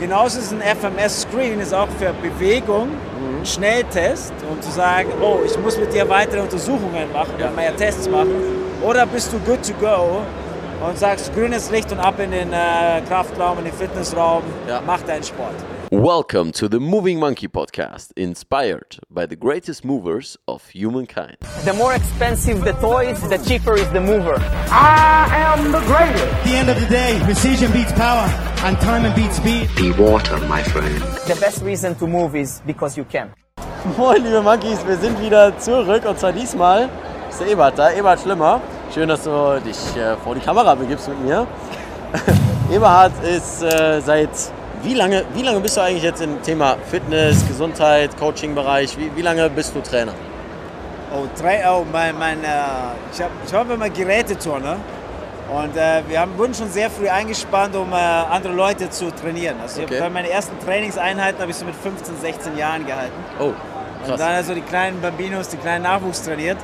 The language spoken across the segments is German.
genauso ist ein FMS-Screen ist auch für Bewegung ein Schnelltest, um zu sagen, oh, ich muss mit dir weitere Untersuchungen machen, Ja. ja. mehr Tests machen. Oder bist du good to go und sagst grünes Licht und ab in den äh, Kraftraum, in den Fitnessraum, Ja. mach deinen Sport. Welcome to the Moving Monkey podcast, inspired by the greatest movers of humankind. The more expensive the toys, the cheaper is the mover. I am the greatest. At the end of the day, precision beats power, and time beats speed. Be water, my friend. The best reason to move is because you can. Moin, liebe Monkeys, wir sind wieder zurück und zwar diesmal ist der Ebert da. Ebert Schlimmer. Schön, dass du dich äh, vor die Kamera begibst mit mir. Eberhard ist äh, seit wie lange, wie lange bist du eigentlich jetzt im Thema Fitness, Gesundheit, Coaching-Bereich? Wie, wie lange bist du Trainer? Oh, drei, oh mein, mein, äh, ich, hab, ich war immer Geräteturner und äh, wir haben, wurden schon sehr früh eingespannt, um äh, andere Leute zu trainieren. Also Okay. ich hab, meine ersten Trainingseinheiten habe ich so mit 15, 16 Jahren gehalten. Oh, Und krass. dann also die kleinen Bambinos, die kleinen Nachwuchs trainiert.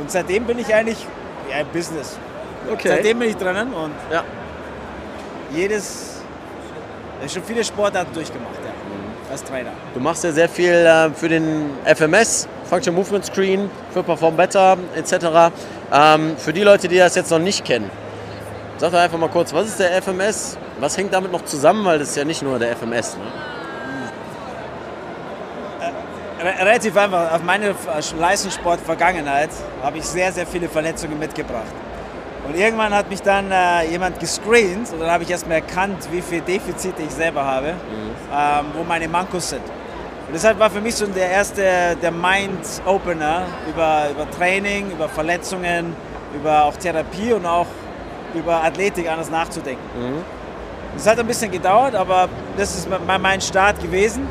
Und seitdem bin ich eigentlich ja, Business. Okay. Seitdem bin ich drinnen und Ja. jedes, schon viele Sportarten durchgemacht, ja, Mhm. als Trainer. Du machst ja sehr viel äh, für den FMS, Function Movement Screen, für Perform Better etc. Ähm, für die Leute, die das jetzt noch nicht kennen, sag doch einfach mal kurz, was ist der FMS? Was hängt damit noch zusammen? Weil das ist ja nicht nur der FMS. Ne? Re- Relativ einfach, auf meine Leistungssport-Vergangenheit habe ich sehr, sehr viele Verletzungen mitgebracht. Und irgendwann hat mich dann äh, jemand gescreent und dann habe ich erstmal erkannt, wie viel Defizite ich selber habe, ähm, wo meine Mankos sind. Und deshalb war für mich so der erste, der Mind-Opener über, über Training, über Verletzungen, über auch Therapie und auch über Athletik anders nachzudenken. Es hat ein bisschen gedauert, aber das ist mein- mein Start gewesen.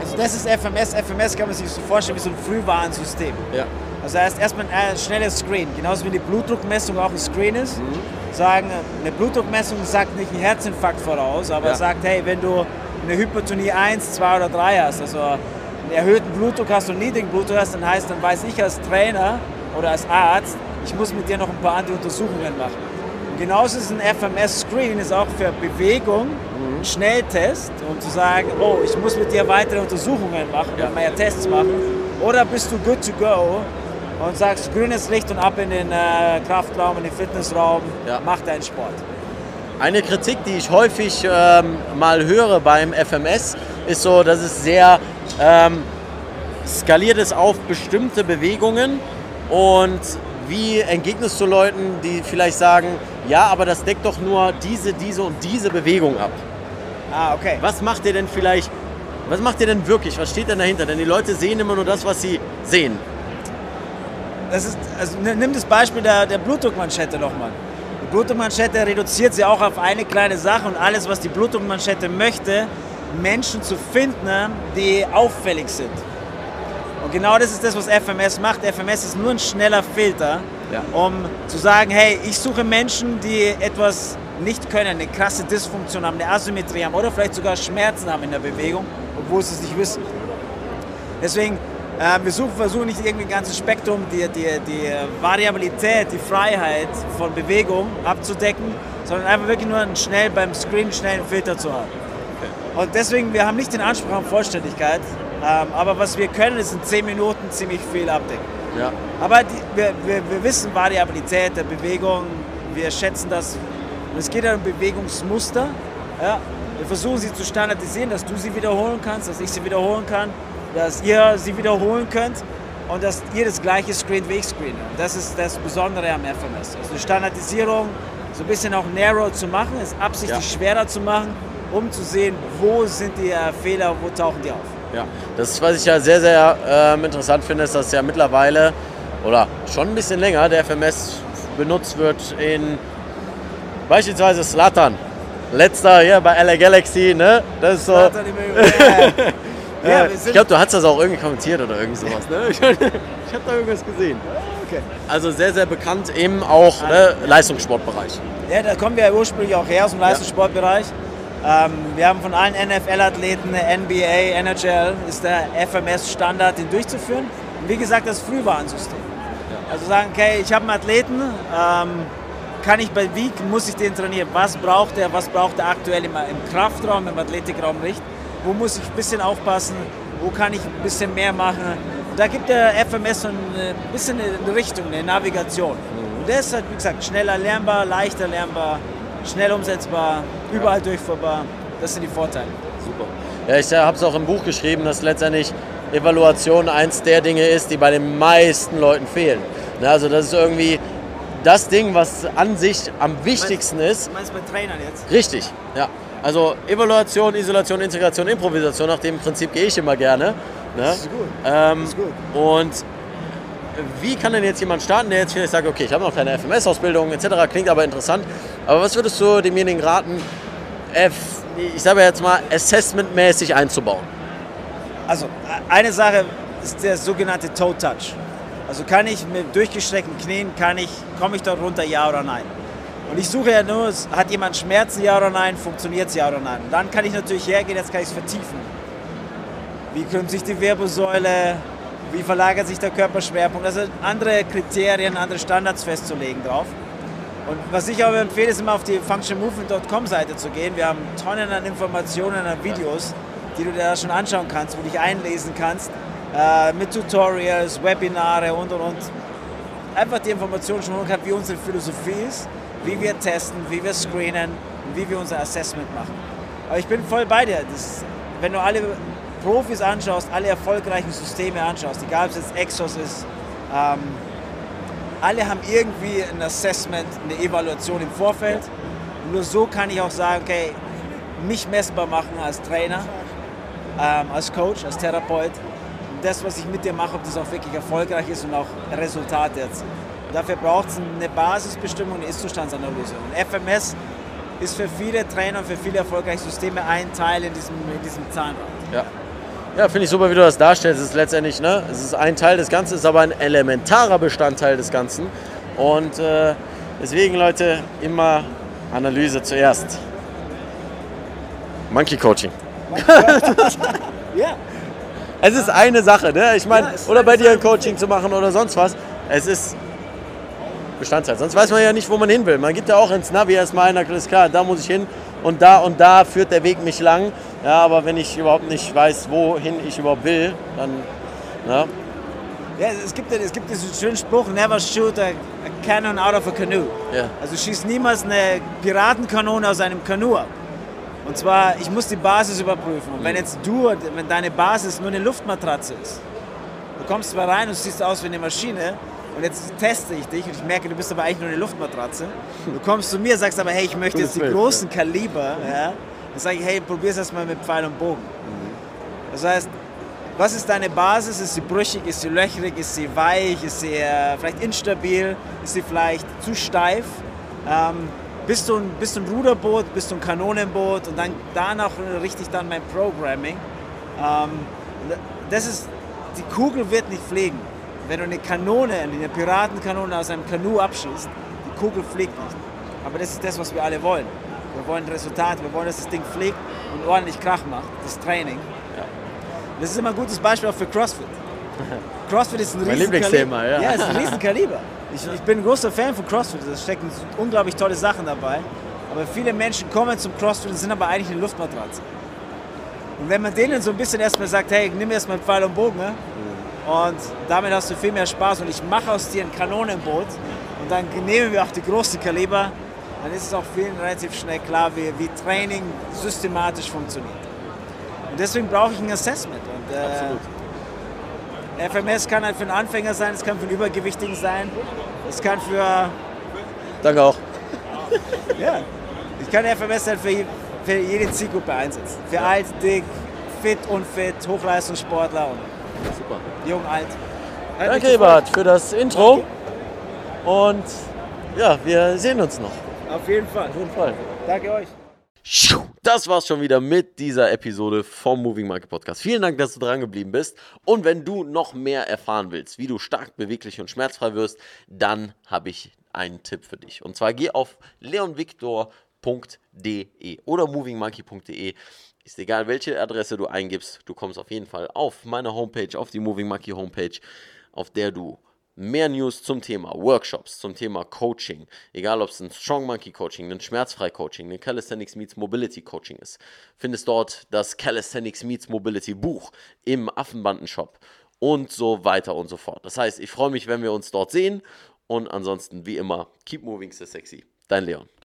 Also das ist FMS. FMS kann man sich so vorstellen wie so ein Frühwarnsystem. Ja. Also erst erstmal ein äh, schnelles Screen, genauso wie die Blutdruckmessung auch ein Screen ist. Sagen, eine Blutdruckmessung sagt nicht einen Herzinfarkt voraus, aber Ja. sagt, hey, wenn du eine Hypertonie 1, 2 oder 3 hast, also einen erhöhten Blutdruck hast und niedrigen Blutdruck hast, dann heißt, dann weiß ich als Trainer oder als Arzt, ich muss mit dir noch ein paar andere Untersuchungen machen. Und genauso ist ein FMS-Screen ist auch für Bewegung ein Schnelltest, um zu sagen, oh, ich muss mit dir weitere Untersuchungen machen, Ja. mehr Tests machen. Oder bist du good to go und sagst grünes Licht und ab in den äh, Kraftraum, in den Fitnessraum, Ja. mach deinen Sport. Eine Kritik, die ich häufig ähm, mal höre beim FMS, ist so, dass es sehr ähm, skaliert ist auf bestimmte Bewegungen. Und wie entgegnest du Leuten, die vielleicht sagen, ja, aber das deckt doch nur diese, diese und diese Bewegung ab? Ah, okay. Was macht ihr denn vielleicht, was macht ihr denn wirklich? Was steht denn dahinter? Denn die Leute sehen immer nur das, was sie sehen. Das ist, also nimm das Beispiel der, der Blutdruckmanschette nochmal. Die Blutdruckmanschette reduziert sie auch auf eine kleine Sache und alles, was die Blutdruckmanschette möchte, Menschen zu finden, die auffällig sind. Und genau das ist das, was FMS macht. FMS ist nur ein schneller Filter, Ja. um zu sagen, hey, ich suche Menschen, die etwas nicht können, eine krasse Dysfunktion haben, eine Asymmetrie haben oder vielleicht sogar Schmerzen haben in der Bewegung, obwohl sie es nicht wissen. Deswegen, wir suchen, versuchen nicht irgendwie ein ganzes Spektrum, die, die, die Variabilität, die Freiheit von Bewegung abzudecken, sondern einfach wirklich nur einen schnell beim Screen einen schnellen Filter zu haben. Und deswegen, wir haben nicht den Anspruch auf Vollständigkeit, ähm, aber was wir können, ist in 10 Minuten ziemlich viel abdecken. Ja. Aber die, wir, wir, wir wissen Variabilität der Bewegung, wir schätzen das. Und es geht ja um Bewegungsmuster. Ja. Wir versuchen sie zu standardisieren, dass du sie wiederholen kannst, dass ich sie wiederholen kann, dass ihr sie wiederholen könnt und dass ihr das gleiche screent wie ich screene. Das ist das Besondere am FMS. Also die Standardisierung so ein bisschen auch narrow zu machen, ist absichtlich Ja. schwerer zu machen, um zu sehen, wo sind die äh, Fehler, wo tauchen die auf. Ja, das ist, was ich ja sehr, sehr ähm, interessant finde, ist, dass ja mittlerweile oder schon ein bisschen länger der FMS benutzt wird in beispielsweise Slatan. Letzter hier bei LA Galaxy, ne? Das ist so. Ja, Ja, wir ich glaube, du hast das auch irgendwie kommentiert oder irgend sowas, ne? Ich, ich habe da irgendwas gesehen. Okay. Also sehr, sehr bekannt im auch ne, Leistungssportbereich. Ja, da kommen wir ja ursprünglich auch her aus dem Leistungssportbereich. Ähm, wir haben von allen NFL-Athleten, NBA, NHL, ist der FMS-Standard, den durchzuführen. Und wie gesagt, das Frühwarnsystem. Also sagen, okay, ich habe einen Athleten, ähm, kann ich bei, wie muss ich den trainieren? Was braucht er? Was braucht er aktuell im, im Kraftraum, im Athletikraum nicht? Wo muss ich ein bisschen aufpassen? Wo kann ich ein bisschen mehr machen? Da gibt der FMS so ein bisschen eine Richtung, eine Navigation. Und der ist halt, wie gesagt, schneller lernbar, leichter lernbar, schnell umsetzbar, überall durchführbar. Das sind die Vorteile. Super. Ja, ich habe es auch im Buch geschrieben, dass letztendlich Evaluation eins der Dinge ist, die bei den meisten Leuten fehlen. Ne, also das ist irgendwie das Ding, was an sich am wichtigsten ist. Du meinst bei Trainern jetzt? Richtig, ja. Also Evaluation, Isolation, Integration, Improvisation, nach dem Prinzip gehe ich immer gerne. Ne? Das ist gut. Ähm, Das ist gut. Und wie kann denn jetzt jemand starten, der jetzt vielleicht sagt, okay, ich habe noch keine FMS-Ausbildung etc., klingt aber interessant. Aber was würdest du demjenigen raten, F, ich sage jetzt mal, assessmentmäßig einzubauen? Also eine Sache ist der sogenannte Toe Touch. Also kann ich mit durchgestreckten Knien, kann ich, komme ich dort runter, ja oder nein? Und ich suche ja nur, hat jemand Schmerzen, ja oder nein, funktioniert es, ja oder nein? Und dann kann ich natürlich hergehen, jetzt kann ich es vertiefen. Wie krümmt sich die Wirbelsäule? Wie verlagert sich der Körperschwerpunkt? Also andere Kriterien, andere Standards festzulegen drauf. Und was ich aber empfehle, ist immer auf die functionmovement.com Seite zu gehen. Wir haben Tonnen an Informationen, an Videos, die du dir da schon anschauen kannst, wo du dich einlesen kannst, äh, mit Tutorials, Webinare und und und. Einfach die Informationen schon holen kannst, wie unsere Philosophie ist, wie wir testen, wie wir screenen und wie wir unser Assessment machen. Aber ich bin voll bei dir. Das, wenn du alle Profis anschaust, alle erfolgreichen Systeme anschaust, egal ob es jetzt Exos ist, ähm, alle haben irgendwie ein Assessment, eine Evaluation im Vorfeld. Nur so kann ich auch sagen, okay, mich messbar machen als Trainer, ähm, als Coach, als Therapeut. Und das, was ich mit dir mache, ob das auch wirklich erfolgreich ist und auch Resultate erzielt. Dafür braucht es eine Basisbestimmung, eine Ist-Zustandsanalyse. Und FMS ist für viele Trainer und für viele erfolgreiche Systeme ein Teil in diesem, in diesem Zahnrad. Ja. Ja, finde ich super, wie du das darstellst. Es ist letztendlich, ne, es ist ein Teil des Ganzen, ist aber ein elementarer Bestandteil des Ganzen. Und äh, deswegen, Leute, immer Analyse zuerst. Monkey Coaching. Ja, Es ist eine Sache, ne? Ich meine, Ja, oder bei dir ein. Coaching zu machen oder sonst was. Es ist Bestandteil. Sonst weiß man ja nicht, wo man hin will. Man gibt ja auch ins Navi erstmal alles klar, da muss ich hin und da und da führt der Weg mich lang. Ja, aber wenn ich überhaupt nicht weiß, wohin ich überhaupt will, dann. Ja, Ja, es gibt, es gibt diesen schönen Spruch, never shoot a, a cannon out of a canoe. Ja. Also schieß niemals eine Piratenkanone aus einem Kanu ab. Und zwar, ich muss die Basis überprüfen. Und wenn jetzt du, wenn deine Basis nur eine Luftmatratze ist, du kommst zwar rein und siehst aus wie eine Maschine und jetzt teste ich dich und ich merke, du bist aber eigentlich nur eine Luftmatratze. Du kommst zu mir, sagst aber, hey, ich möchte jetzt die großen Kaliber. Ja? Dann sage ich, hey, probier's erstmal mit Pfeil und Bogen. Das heißt, was ist deine Basis? Ist sie brüchig? Ist sie löchrig? Ist sie weich? Ist sie äh, vielleicht instabil? Ist sie vielleicht zu steif? Ähm, bist, du ein, bist du ein Ruderboot? Bist du ein Kanonenboot? Und dann danach richte ich dann mein Programming. Ähm, das ist, die Kugel wird nicht fliegen. Wenn du eine Kanone, eine Piratenkanone aus einem Kanu abschießt, die Kugel fliegt nicht. Aber das ist das, was wir alle wollen. Wir wollen Resultate, wir wollen, dass das Ding fliegt und ordentlich Krach macht. Das Training. Das ist immer ein gutes Beispiel auch für CrossFit. CrossFit ist ein Mein Lieblingsthema, ja. Ja, ist ein riesen Kaliber. Ich, ich bin ein großer Fan von CrossFit. Da stecken unglaublich tolle Sachen dabei. Aber viele Menschen kommen zum CrossFit und sind aber eigentlich eine Luftmatratze. Und wenn man denen so ein bisschen erstmal sagt, hey, nimm erstmal einen Pfeil und Bogen, ne? Und damit hast du viel mehr Spaß und ich mache aus dir ein Kanonenboot und dann nehmen wir auch die großen Kaliber, dann ist es auch vielen relativ schnell klar, wie, wie Training systematisch funktioniert. Und deswegen brauche ich ein Assessment. Und, äh, FMS kann halt für einen Anfänger sein, es kann für einen Übergewichtigen sein, es kann für, danke auch. ja, ich kann FMS halt für, für jede Zielgruppe einsetzen. Für alt, dick, fit, unfit, Hochleistungssportler und Super. jung, alt. Hat Danke. Ebert, für das Intro. Und ja, wir sehen uns noch. Auf jeden Fall. Auf jeden Fall. Danke euch. Das war's schon wieder mit dieser Episode vom Moving Market Podcast. Vielen Dank, dass du dran geblieben bist. Und wenn du noch mehr erfahren willst, wie du stark, beweglich und schmerzfrei wirst, dann habe ich einen Tipp für dich. Und zwar geh auf leonvictor.de oder movingmonkey.de. Ist egal, welche Adresse du eingibst, du kommst auf jeden Fall auf meine Homepage, auf die Moving Monkey Homepage, auf der du mehr News zum Thema Workshops, zum Thema Coaching, egal ob es ein Strong Monkey Coaching, ein Schmerzfrei Coaching, ein Calisthenics Meets Mobility Coaching ist, findest dort das Calisthenics Meets Mobility Buch im Affenbanden-Shop und so weiter und so fort. Das heißt, ich freue mich, wenn wir uns dort sehen und ansonsten wie immer, keep moving so sexy. Dein Leon.